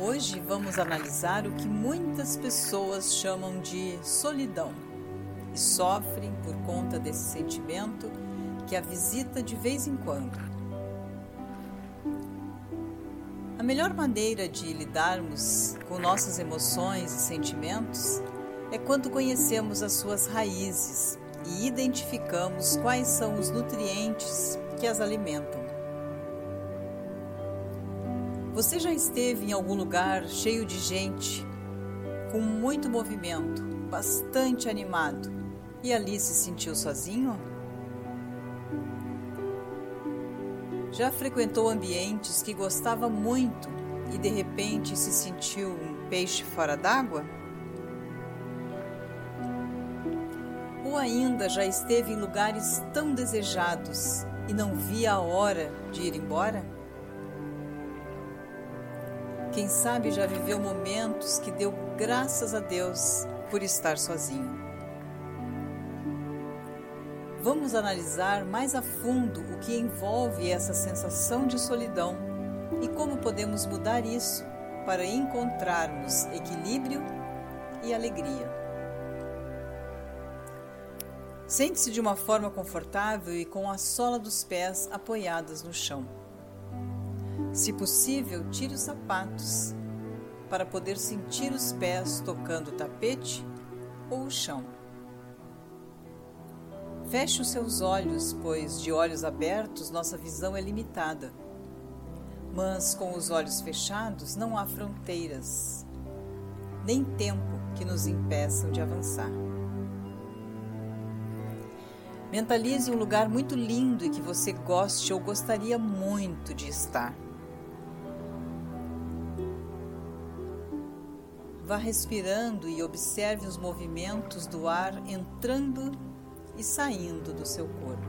Hoje vamos analisar o que muitas pessoas chamam de solidão e sofrem por conta desse sentimento que a visita de vez em quando. A melhor maneira de lidarmos com nossas emoções e sentimentos é quando conhecemos as suas raízes e identificamos quais são os nutrientes que as alimentam. Você já esteve em algum lugar cheio de gente, com muito movimento, bastante animado e ali se sentiu sozinho? Já frequentou ambientes que gostava muito e de repente se sentiu um peixe fora d'água? Ou ainda já esteve em lugares tão desejados e não via a hora de ir embora? Quem sabe já viveu momentos que deu graças a Deus por estar sozinho. Vamos analisar mais a fundo o que envolve essa sensação de solidão e como podemos mudar isso para encontrarmos equilíbrio e alegria. Sente-se de uma forma confortável e com a sola dos pés apoiadas no chão. Se possível, tire os sapatos para poder sentir os pés tocando o tapete ou o chão. Feche os seus olhos, pois de olhos abertos nossa visão é limitada. Mas com os olhos fechados não há fronteiras, nem tempo que nos impeçam de avançar. Mentalize um lugar muito lindo e que você goste ou gostaria muito de estar. Vá respirando e observe os movimentos do ar entrando e saindo do seu corpo.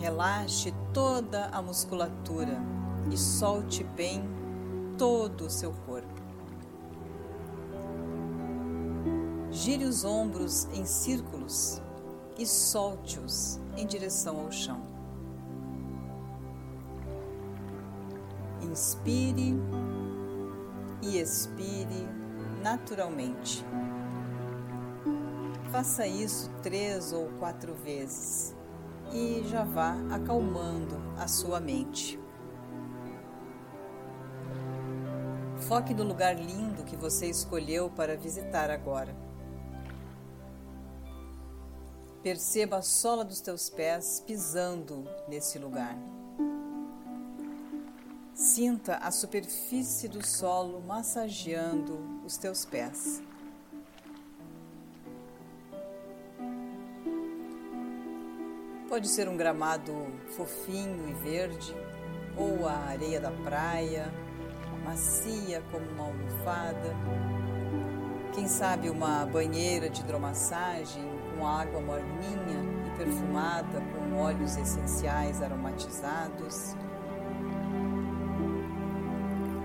Relaxe toda a musculatura e solte bem todo o seu corpo. Gire os ombros em círculos e solte-os em direção ao chão. Inspire e expire naturalmente. Faça isso três ou quatro vezes e já vá acalmando a sua mente. Foque no lugar lindo que você escolheu para visitar agora. Perceba a sola dos teus pés pisando nesse lugar. Sinta a superfície do solo massageando os teus pés. Pode ser um gramado fofinho e verde, ou a areia da praia, macia como uma almofada. Quem sabe uma banheira de hidromassagem com água morninha e perfumada com óleos essenciais aromatizados.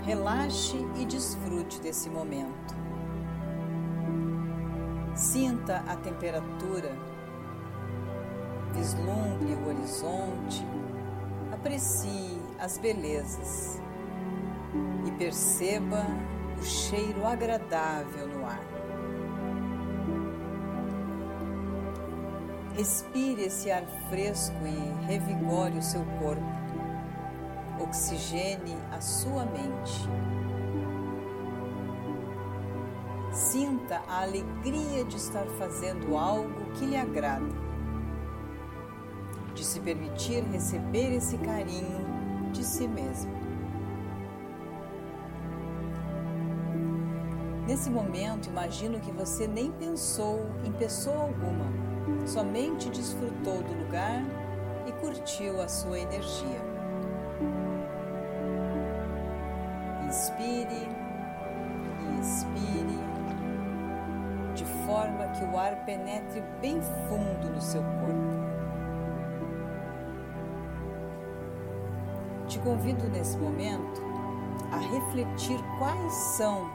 Relaxe e desfrute desse momento. Sinta a temperatura, vislumbre o horizonte, aprecie as belezas e perceba o cheiro agradável no ar. Respire esse ar fresco e revigore o seu corpo oxigene a sua mente. Sinta a alegria de estar fazendo algo que lhe agrada, de se permitir receber esse carinho de si mesmo. Nesse momento, imagino que você nem pensou em pessoa alguma, somente desfrutou do lugar e curtiu a sua energia. Inspire e expire, de forma que o ar penetre bem fundo no seu corpo. Te convido nesse momento a refletir quais são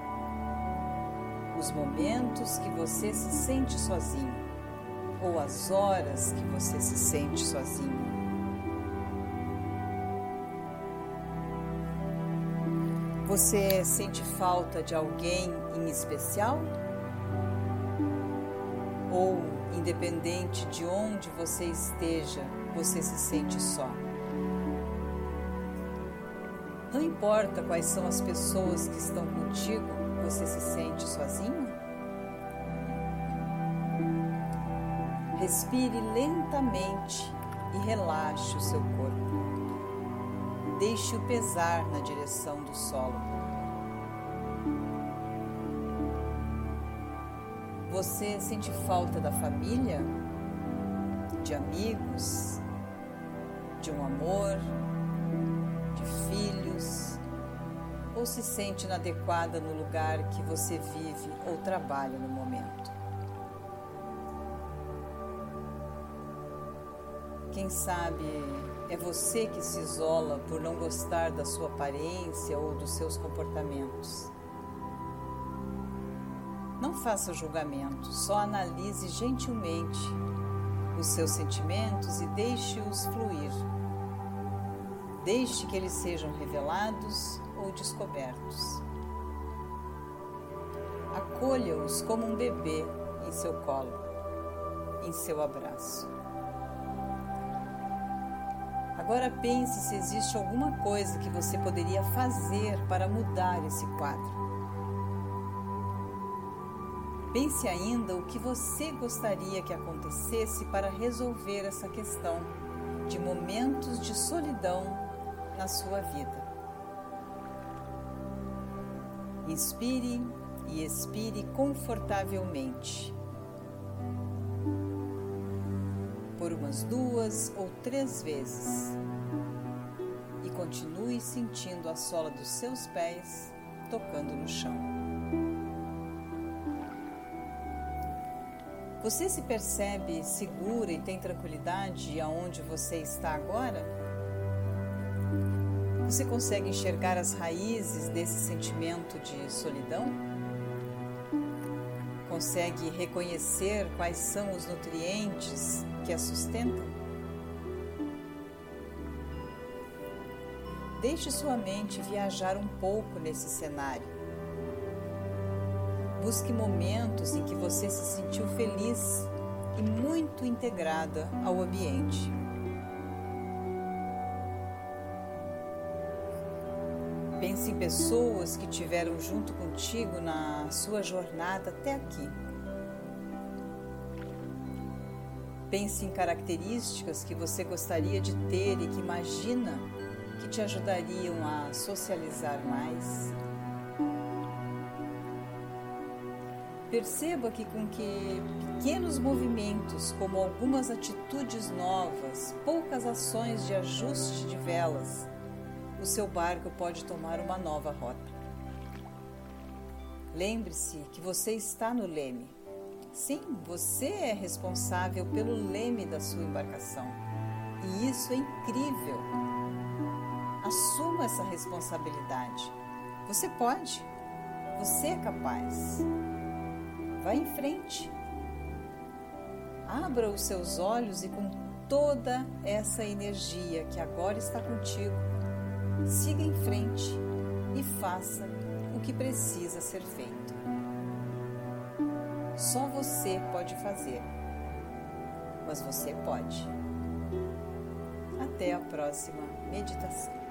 os momentos que você se sente sozinho ou as horas que você se sente sozinho. Você sente falta de alguém em especial? Ou, independente de onde você esteja, você se sente só? Não importa quais são as pessoas que estão contigo, você se sente sozinho? Respire lentamente e relaxe o seu corpo. Deixe-o pesar na direção do solo. Você sente falta da família, de amigos, de um amor, de filhos? Ou se sente inadequada no lugar que você vive ou trabalha no momento? Quem sabe é você que se isola por não gostar da sua aparência ou dos seus comportamentos. Não faça julgamento, só analise gentilmente os seus sentimentos e deixe-os fluir. Deixe que eles sejam revelados ou descobertos. Acolha-os como um bebê em seu colo, em seu abraço. Agora pense se existe alguma coisa que você poderia fazer para mudar esse quadro. Pense ainda o que você gostaria que acontecesse para resolver essa questão de momentos de solidão na sua vida. Inspire e expire confortavelmente. Por umas duas ou três vezes. E continue sentindo a sola dos seus pés tocando no chão. Você se percebe segura e tem tranquilidade aonde você está agora? Você consegue enxergar as raízes desse sentimento de solidão? Consegue reconhecer quais são os nutrientes que a sustentam? Deixe sua mente viajar um pouco nesse cenário. Busque momentos em que você se sentiu feliz e muito integrada ao ambiente. Pense em pessoas que tiveram junto contigo na sua jornada até aqui. Pense em características que você gostaria de ter e que imagina que te ajudariam a socializar mais. Perceba que com que pequenos movimentos, como algumas atitudes novas, poucas ações de ajuste de velas, o seu barco pode tomar uma nova rota. Lembre-se que você está no leme. Sim, você é responsável pelo leme da sua embarcação. E isso é incrível. Assuma essa responsabilidade. Você pode. Você é capaz. Vá em frente. Abra os seus olhos e com toda essa energia que agora está contigo, siga em frente e faça o que precisa ser feito. Só você pode fazer, mas você pode. Até a próxima meditação.